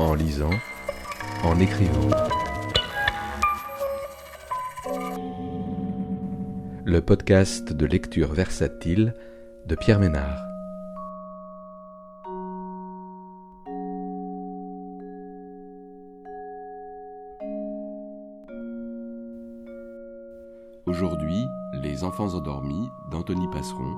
en lisant, en écrivant. Le podcast de lecture versatile de Pierre Ménard. Aujourd'hui, Les enfants endormis d'Anthony Passeron,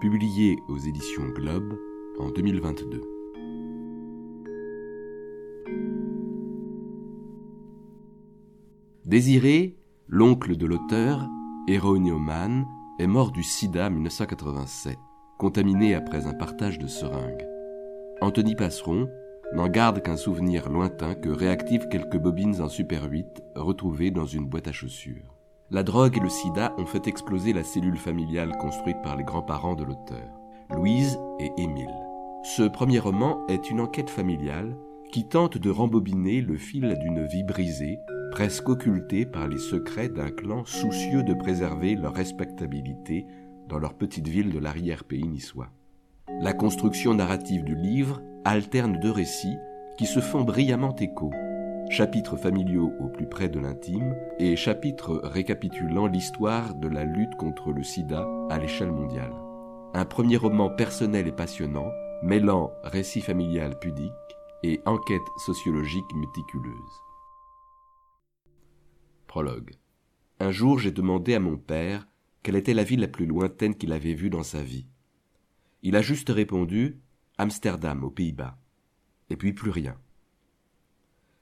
publié aux éditions Globe en 2022. Désiré, l'oncle de l'auteur, héroïnomane, est mort du sida en 1987, contaminé après un partage de seringues. Anthony Passeron n'en garde qu'un souvenir lointain que réactive quelques bobines en Super 8 retrouvées dans une boîte à chaussures. La drogue et le sida ont fait exploser la cellule familiale construite par les grands-parents de l'auteur, Louise et Émile. Ce premier roman est une enquête familiale qui tente de rembobiner le fil d'une vie brisée presque occultés par les secrets d'un clan soucieux de préserver leur respectabilité dans leur petite ville de l'arrière-pays niçois. La construction narrative du livre alterne deux récits qui se font brillamment écho, chapitres familiaux au plus près de l'intime et chapitres récapitulant l'histoire de la lutte contre le sida à l'échelle mondiale. Un premier roman personnel et passionnant, mêlant récit familial pudique et enquête sociologique méticuleuse. Prologue. Un jour, j'ai demandé à mon père quelle était la ville la plus lointaine qu'il avait vue dans sa vie. Il a juste répondu Amsterdam, aux Pays-Bas. Et puis plus rien.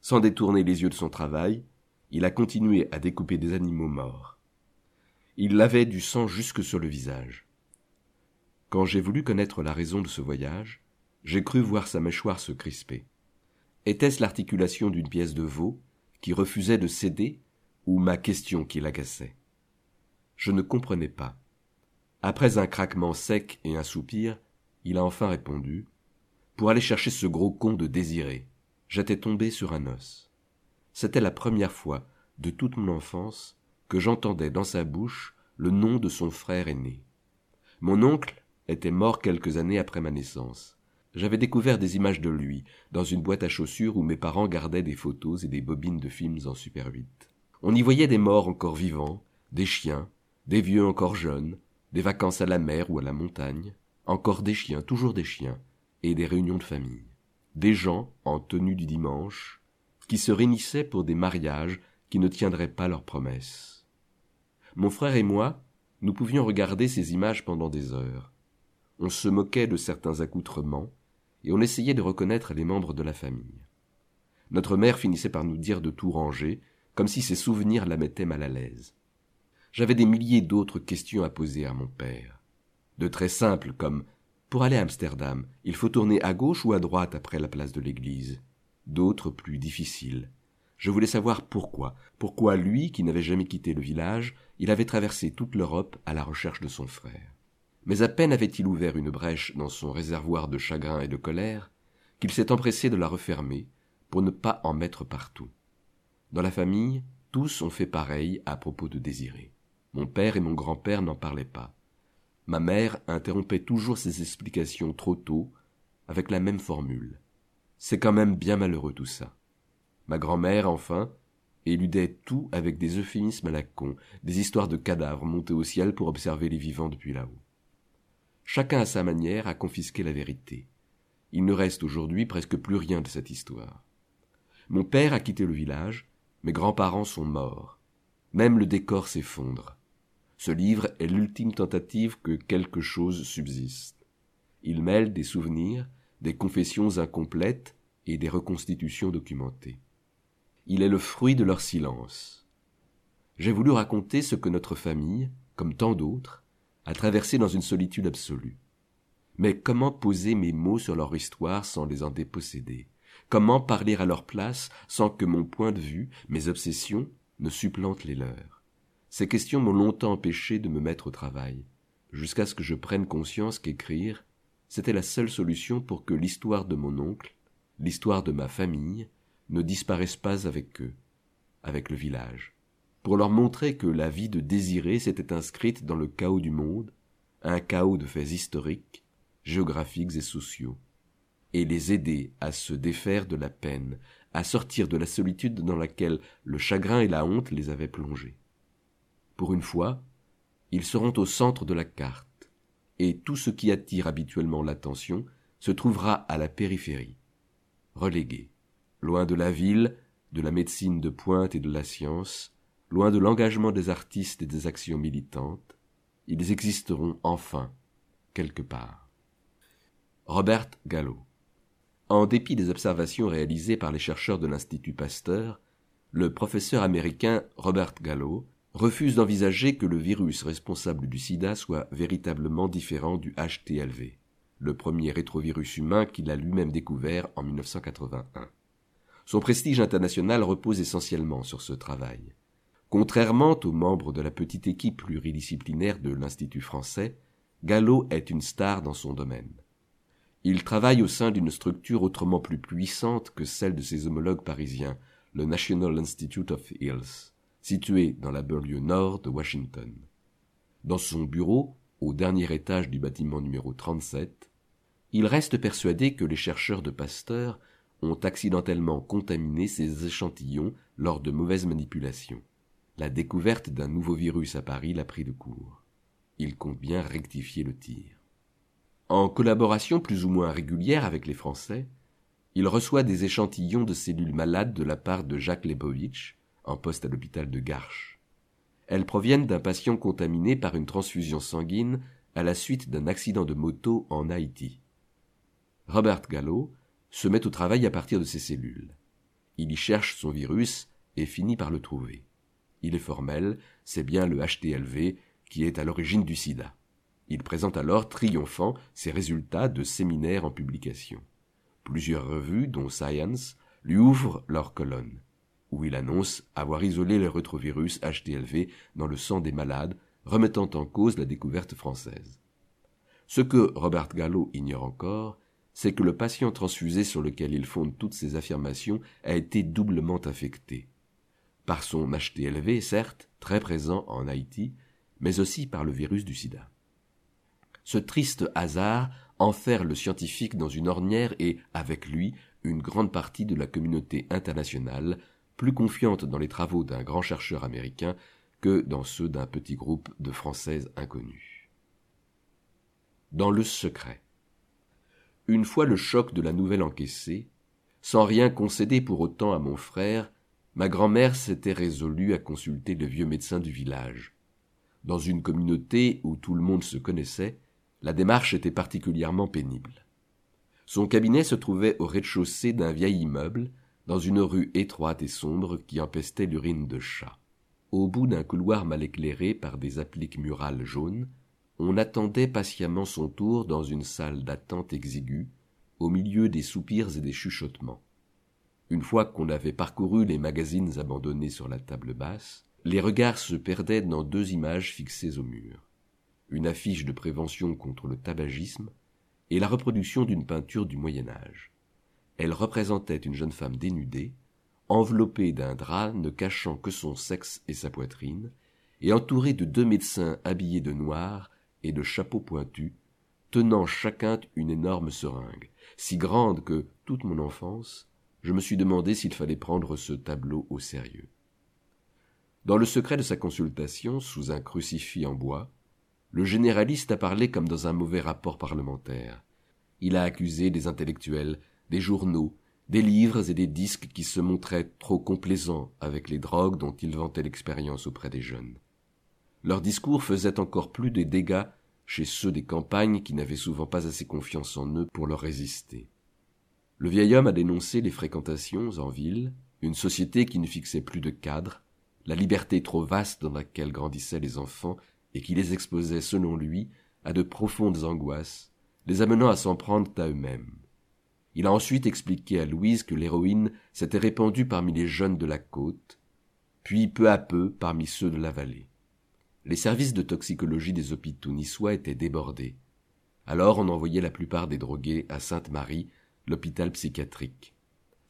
Sans détourner les yeux de son travail, il a continué à découper des animaux morts. Il avait du sang jusque sur le visage. Quand j'ai voulu connaître la raison de ce voyage, j'ai cru voir sa mâchoire se crisper. Était-ce l'articulation d'une pièce de veau qui refusait de céder ou ma question qui l'agaçait. Je ne comprenais pas. Après un craquement sec et un soupir, il a enfin répondu Pour aller chercher ce gros con de désiré. J'étais tombé sur un os. C'était la première fois de toute mon enfance que j'entendais dans sa bouche le nom de son frère aîné. Mon oncle était mort quelques années après ma naissance. J'avais découvert des images de lui dans une boîte à chaussures où mes parents gardaient des photos et des bobines de films en Super 8. On y voyait des morts encore vivants, des chiens, des vieux encore jeunes, des vacances à la mer ou à la montagne, encore des chiens, toujours des chiens, et des réunions de famille. Des gens, en tenue du dimanche, qui se réunissaient pour des mariages qui ne tiendraient pas leurs promesses. Mon frère et moi, nous pouvions regarder ces images pendant des heures. On se moquait de certains accoutrements, et on essayait de reconnaître les membres de la famille. Notre mère finissait par nous dire de tout ranger comme si ces souvenirs la mettaient mal à l'aise. J'avais des milliers d'autres questions à poser à mon père. De très simples comme Pour aller à Amsterdam, il faut tourner à gauche ou à droite après la place de l'église. D'autres plus difficiles. Je voulais savoir pourquoi. Pourquoi lui, qui n'avait jamais quitté le village, il avait traversé toute l'Europe à la recherche de son frère. Mais à peine avait-il ouvert une brèche dans son réservoir de chagrin et de colère, qu'il s'est empressé de la refermer pour ne pas en mettre partout. Dans la famille, tous ont fait pareil à propos de Désiré. Mon père et mon grand-père n'en parlaient pas. Ma mère interrompait toujours ses explications trop tôt, avec la même formule. C'est quand même bien malheureux tout ça. Ma grand-mère, enfin, éludait tout avec des euphémismes à la con, des histoires de cadavres montés au ciel pour observer les vivants depuis là-haut. Chacun à sa manière a confisqué la vérité. Il ne reste aujourd'hui presque plus rien de cette histoire. Mon père a quitté le village, mes grands-parents sont morts. Même le décor s'effondre. Ce livre est l'ultime tentative que quelque chose subsiste. Il mêle des souvenirs, des confessions incomplètes et des reconstitutions documentées. Il est le fruit de leur silence. J'ai voulu raconter ce que notre famille, comme tant d'autres, a traversé dans une solitude absolue. Mais comment poser mes mots sur leur histoire sans les en déposséder? Comment parler à leur place sans que mon point de vue, mes obsessions, ne supplantent les leurs? Ces questions m'ont longtemps empêché de me mettre au travail, jusqu'à ce que je prenne conscience qu'écrire, c'était la seule solution pour que l'histoire de mon oncle, l'histoire de ma famille, ne disparaisse pas avec eux, avec le village, pour leur montrer que la vie de Désiré s'était inscrite dans le chaos du monde, un chaos de faits historiques, géographiques et sociaux, et les aider à se défaire de la peine, à sortir de la solitude dans laquelle le chagrin et la honte les avaient plongés. Pour une fois, ils seront au centre de la carte, et tout ce qui attire habituellement l'attention se trouvera à la périphérie, relégué, loin de la ville, de la médecine de pointe et de la science, loin de l'engagement des artistes et des actions militantes, ils existeront enfin quelque part. Robert Gallo En dépit des observations réalisées par les chercheurs de l'Institut Pasteur, le professeur américain Robert Gallo refuse d'envisager que le virus responsable du sida soit véritablement différent du HTLV, le premier rétrovirus humain qu'il a lui-même découvert en 1981. Son prestige international repose essentiellement sur ce travail. Contrairement aux membres de la petite équipe pluridisciplinaire de l'Institut français, Gallo est une star dans son domaine. Il travaille au sein d'une structure autrement plus puissante que celle de ses homologues parisiens, le National Institute of Health, situé dans la banlieue nord de Washington. Dans son bureau, au dernier étage du bâtiment numéro 37, il reste persuadé que les chercheurs de Pasteur ont accidentellement contaminé ces échantillons lors de mauvaises manipulations. La découverte d'un nouveau virus à Paris l'a pris de court. Il compte bien rectifier le tir. En collaboration plus ou moins régulière avec les Français, il reçoit des échantillons de cellules malades de la part de Jacques Lebovitch, en poste à l'hôpital de Garches. Elles proviennent d'un patient contaminé par une transfusion sanguine à la suite d'un accident de moto en Haïti. Robert Gallo se met au travail à partir de ces cellules. Il y cherche son virus et finit par le trouver. Il est formel, c'est bien le HTLV qui est à l'origine du sida. Il présente alors triomphant ses résultats de séminaires en publication. Plusieurs revues, dont Science, lui ouvrent leurs colonnes où il annonce avoir isolé le rétrovirus HTLV dans le sang des malades, remettant en cause la découverte française. Ce que Robert Gallo ignore encore, c'est que le patient transfusé sur lequel il fonde toutes ces affirmations a été doublement affecté. Par son HTLV, certes, très présent en Haïti, mais aussi par le virus du sida. Ce triste hasard enferre le scientifique dans une ornière et, avec lui, une grande partie de la communauté internationale, plus confiante dans les travaux d'un grand chercheur américain que dans ceux d'un petit groupe de Françaises inconnues. Dans le secret. Une fois le choc de la nouvelle encaissé, sans rien concéder pour autant à mon frère, ma grand-mère s'était résolue à consulter le vieux médecin du village. Dans une communauté où tout le monde se connaissait, la démarche était particulièrement pénible. Son cabinet se trouvait au rez-de-chaussée d'un vieil immeuble, dans une rue étroite et sombre qui empestait l'urine de chat. Au bout d'un couloir mal éclairé par des appliques murales jaunes, on attendait patiemment son tour dans une salle d'attente exiguë, au milieu des soupirs et des chuchotements. Une fois qu'on avait parcouru les magazines abandonnés sur la table basse, les regards se perdaient dans deux images fixées au mur. Une affiche de prévention contre le tabagisme et la reproduction d'une peinture du Moyen Âge. Elle représentait une jeune femme dénudée, enveloppée d'un drap ne cachant que son sexe et sa poitrine, et entourée de deux médecins habillés de noir et de chapeaux pointus, tenant chacun une énorme seringue, si grande que, toute mon enfance, je me suis demandé s'il fallait prendre ce tableau au sérieux. Dans le secret de sa consultation, sous un crucifix en bois, le généraliste a parlé comme dans un mauvais rapport parlementaire. Il a accusé des intellectuels des journaux, des livres et des disques qui se montraient trop complaisants avec les drogues dont ils vantaient l'expérience auprès des jeunes. Leurs discours faisaient encore plus de dégâts chez ceux des campagnes qui n'avaient souvent pas assez confiance en eux pour leur résister. Le vieil homme a dénoncé les fréquentations en ville, une société qui ne fixait plus de cadre, la liberté trop vaste dans laquelle grandissaient les enfants et qui les exposait, selon lui, à de profondes angoisses, les amenant à s'en prendre à eux-mêmes. Il a ensuite expliqué à Louise que l'héroïne s'était répandue parmi les jeunes de la côte, puis peu à peu parmi ceux de la vallée. Les services de toxicologie des hôpitaux niçois étaient débordés. Alors on envoyait la plupart des drogués à Sainte-Marie, l'hôpital psychiatrique.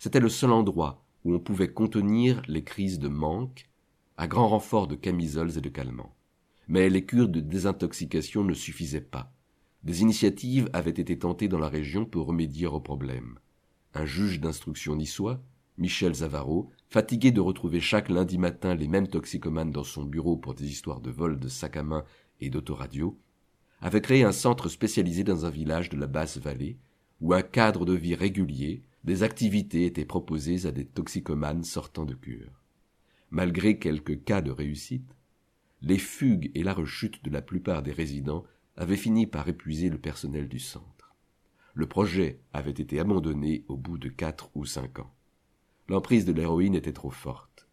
C'était le seul endroit où on pouvait contenir les crises de manque, à grand renfort de camisoles et de calmants. Mais les cures de désintoxication ne suffisaient pas. Des initiatives avaient été tentées dans la région pour remédier au problème. Un juge d'instruction niçois, Michel Zavaro, fatigué de retrouver chaque lundi matin les mêmes toxicomanes dans son bureau pour des histoires de vol de sacs à main et d'autoradio, avait créé un centre spécialisé dans un village de la basse vallée, où un cadre de vie régulier, des activités étaient proposées à des toxicomanes sortant de cure. Malgré quelques cas de réussite, les fugues et la rechute de la plupart des résidents avaient fini par épuiser le personnel du centre. Le projet avait été abandonné au bout de quatre ou cinq ans. L'emprise de l'héroïne était trop forte.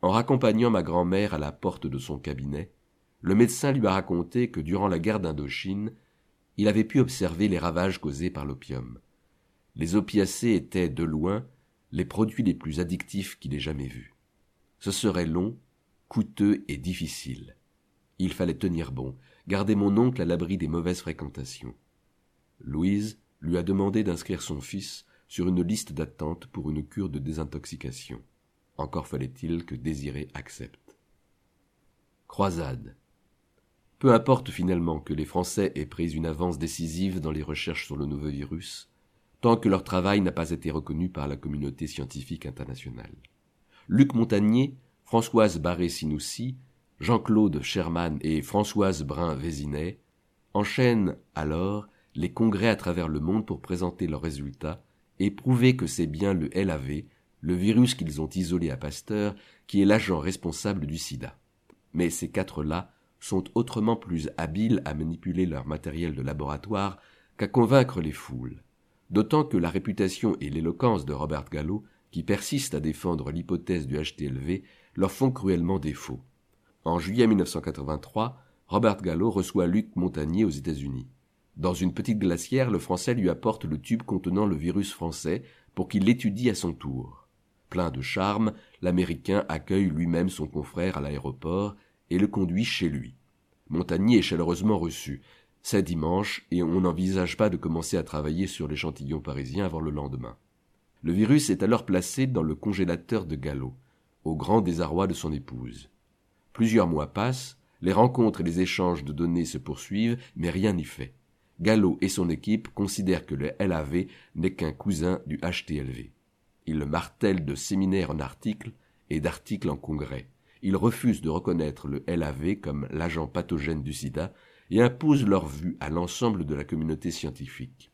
En raccompagnant ma grand-mère à la porte de son cabinet, le médecin lui a raconté que durant la guerre d'Indochine, il avait pu observer les ravages causés par l'opium. Les opiacés étaient, de loin, les produits les plus addictifs qu'il ait jamais vus. Ce serait long, coûteux et difficile. Il fallait tenir bon, garder mon oncle à l'abri des mauvaises fréquentations. Louise lui a demandé d'inscrire son fils sur une liste d'attente pour une cure de désintoxication. Encore fallait-il que Désiré accepte. Croisade. Peu importe finalement que les Français aient pris une avance décisive dans les recherches sur le nouveau virus, tant que leur travail n'a pas été reconnu par la communauté scientifique internationale. Luc Montagnier, Françoise Barré-Sinoussi, Jean-Claude Sherman et Françoise Brun-Vézinet enchaînent alors les congrès à travers le monde pour présenter leurs résultats et prouver que c'est bien le LAV, le virus qu'ils ont isolé à Pasteur, qui est l'agent responsable du sida. Mais ces quatre-là sont autrement plus habiles à manipuler leur matériel de laboratoire qu'à convaincre les foules, d'autant que la réputation et l'éloquence de Robert Gallo, qui persiste à défendre l'hypothèse du HTLV, leur font cruellement défaut. En juillet 1983, Robert Gallo reçoit Luc Montagnier aux États-Unis. Dans une petite glacière, le Français lui apporte le tube contenant le virus français pour qu'il l'étudie à son tour. Plein de charme, l'Américain accueille lui-même son confrère à l'aéroport et le conduit chez lui. Montagnier est chaleureusement reçu. C'est dimanche et on n'envisage pas de commencer à travailler sur l'échantillon parisien avant le lendemain. Le virus est alors placé dans le congélateur de Gallo, au grand désarroi de son épouse. Plusieurs mois passent, les rencontres et les échanges de données se poursuivent, mais rien n'y fait. Gallo et son équipe considèrent que le LAV n'est qu'un cousin du HTLV. Ils le martèlent de séminaire en articles et d'articles en congrès ils refusent de reconnaître le LAV comme l'agent pathogène du sida et imposent leur vue à l'ensemble de la communauté scientifique.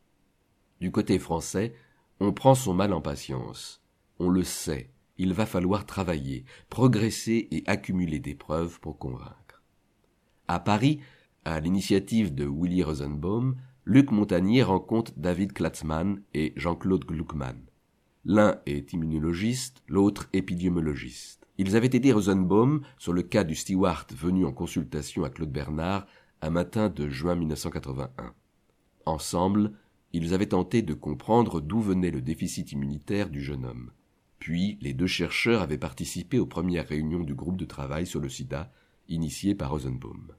Du côté français, on prend son mal en patience. On le sait, il va falloir travailler, progresser et accumuler des preuves pour convaincre. À Paris, à l'initiative de Willy Rosenbaum, Luc Montagnier rencontre David Klatzmann et Jean-Claude Gluckmann. L'un est immunologiste, l'autre épidémiologiste. Ils avaient aidé Rosenbaum sur le cas du steward venu en consultation à Claude Bernard un matin de juin 1981. Ensemble, ils avaient tenté de comprendre d'où venait le déficit immunitaire du jeune homme. Puis, les deux chercheurs avaient participé aux premières réunions du groupe de travail sur le sida, initié par Rosenbaum.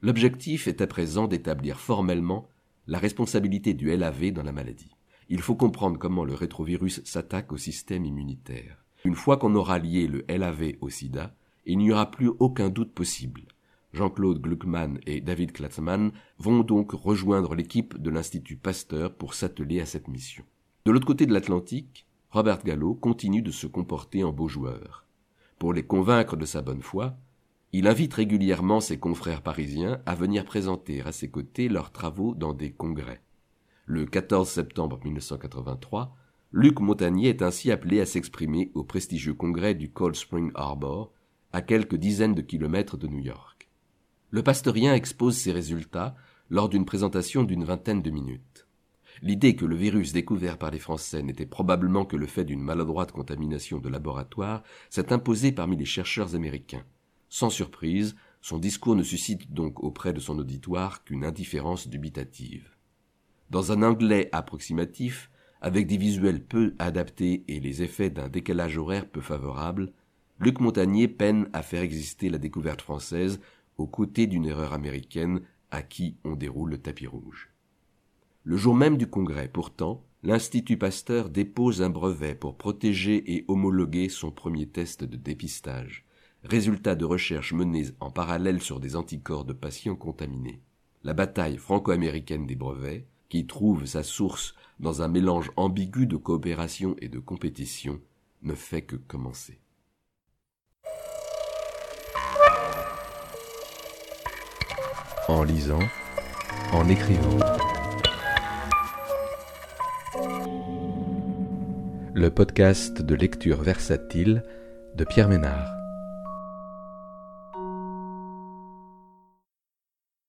L'objectif est à présent d'établir formellement la responsabilité du LAV dans la maladie. Il faut comprendre comment le rétrovirus s'attaque au système immunitaire. Une fois qu'on aura lié le LAV au sida, il n'y aura plus aucun doute possible. Jean-Claude Gluckmann et David Klatzmann vont donc rejoindre l'équipe de l'Institut Pasteur pour s'atteler à cette mission. De l'autre côté de l'Atlantique, Robert Gallo continue de se comporter en beau joueur. Pour les convaincre de sa bonne foi, il invite régulièrement ses confrères parisiens à venir présenter à ses côtés leurs travaux dans des congrès. Le 14 septembre 1983, Luc Montagnier est ainsi appelé à s'exprimer au prestigieux congrès du Cold Spring Harbor, à quelques dizaines de kilomètres de New York. Le pastorien expose ses résultats lors d'une présentation d'une vingtaine de minutes. L'idée que le virus découvert par les Français n'était probablement que le fait d'une maladroite contamination de laboratoire s'est imposée parmi les chercheurs américains. Sans surprise, son discours ne suscite donc auprès de son auditoire qu'une indifférence dubitative. Dans un anglais approximatif, avec des visuels peu adaptés et les effets d'un décalage horaire peu favorable, Luc Montagnier peine à faire exister la découverte française aux côtés d'une erreur américaine à qui on déroule le tapis rouge. Le jour même du congrès, pourtant, l'Institut Pasteur dépose un brevet pour protéger et homologuer son premier test de dépistage, résultat de recherches menées en parallèle sur des anticorps de patients contaminés. la bataille franco-américaine des brevets, qui trouve sa source dans un mélange ambigu de coopération et de compétition, ne fait que commencer. En lisant, en écrivant. Le podcast de lecture versatile de Pierre Ménard.